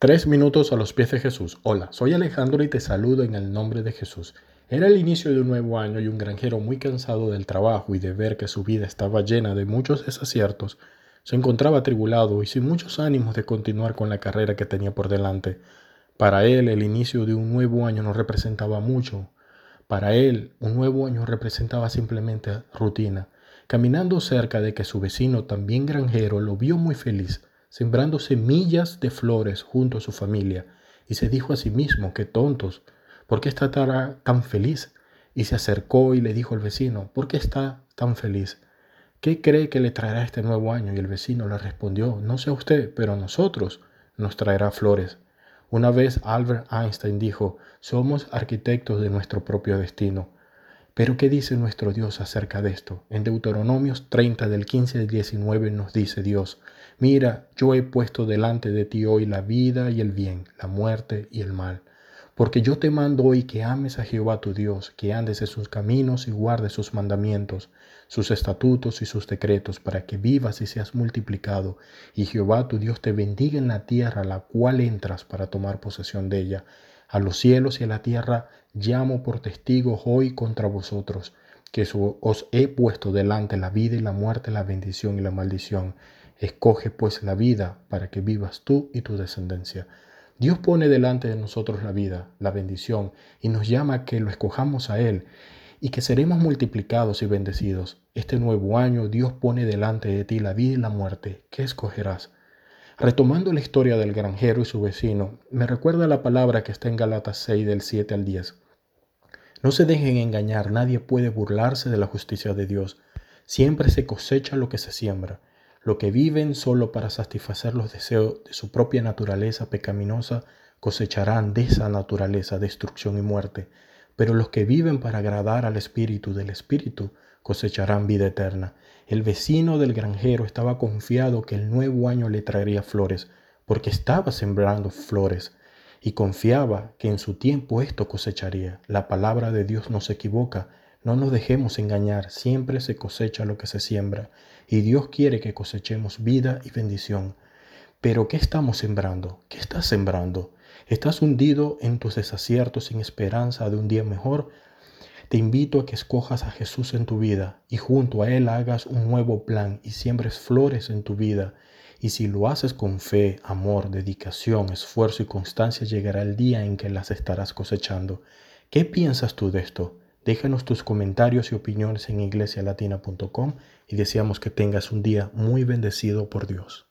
Tres minutos a los pies de Jesús. Hola, soy Alejandro y te saludo en el nombre de Jesús. Era el inicio de un nuevo año y un granjero muy cansado del trabajo y de ver que su vida estaba llena de muchos desaciertos, se encontraba atribulado y sin muchos ánimos de continuar con la carrera que tenía por delante. Para él el inicio de un nuevo año no representaba mucho. Para él un nuevo año representaba simplemente rutina. Caminando cerca de que su vecino, también granjero, lo vio muy feliz sembrando semillas de flores junto a su familia, y se dijo a sí mismo, qué tontos, ¿por qué está tan feliz? Y se acercó y le dijo al vecino, ¿por qué está tan feliz? ¿Qué cree que le traerá este nuevo año? Y el vecino le respondió, no sé usted, pero a nosotros nos traerá flores. Una vez Albert Einstein dijo, somos arquitectos de nuestro propio destino. Pero ¿qué dice nuestro Dios acerca de esto? En Deuteronomios 30 del 15 al 19 nos dice Dios, mira, yo he puesto delante de ti hoy la vida y el bien, la muerte y el mal. Porque yo te mando hoy que ames a Jehová tu Dios, que andes en sus caminos y guardes sus mandamientos, sus estatutos y sus decretos, para que vivas y seas multiplicado, y Jehová tu Dios te bendiga en la tierra la cual entras para tomar posesión de ella a los cielos y a la tierra llamo por testigos hoy contra vosotros, que os he puesto delante la vida y la muerte, la bendición y la maldición. Escoge pues la vida para que vivas tú y tu descendencia. Dios pone delante de nosotros la vida, la bendición, y nos llama a que lo escojamos a Él y que seremos multiplicados y bendecidos. Este nuevo año Dios pone delante de ti la vida y la muerte. ¿Qué escogerás? Retomando la historia del granjero y su vecino, me recuerda la palabra que está en Galatas 6 del 7 al 10. No se dejen engañar, nadie puede burlarse de la justicia de Dios. Siempre se cosecha lo que se siembra. Lo que viven solo para satisfacer los deseos de su propia naturaleza pecaminosa cosecharán de esa naturaleza destrucción y muerte. Pero los que viven para agradar al Espíritu del Espíritu cosecharán vida eterna. El vecino del granjero estaba confiado que el nuevo año le traería flores, porque estaba sembrando flores, y confiaba que en su tiempo esto cosecharía. La palabra de Dios no se equivoca. No nos dejemos engañar, siempre se cosecha lo que se siembra, y Dios quiere que cosechemos vida y bendición. Pero ¿qué estamos sembrando? ¿Qué estás sembrando? ¿Estás hundido en tus desaciertos sin esperanza de un día mejor? Te invito a que escojas a Jesús en tu vida y junto a Él hagas un nuevo plan y siembres flores en tu vida. Y si lo haces con fe, amor, dedicación, esfuerzo y constancia, llegará el día en que las estarás cosechando. ¿Qué piensas tú de esto? Déjanos tus comentarios y opiniones en iglesialatina.com y deseamos que tengas un día muy bendecido por Dios.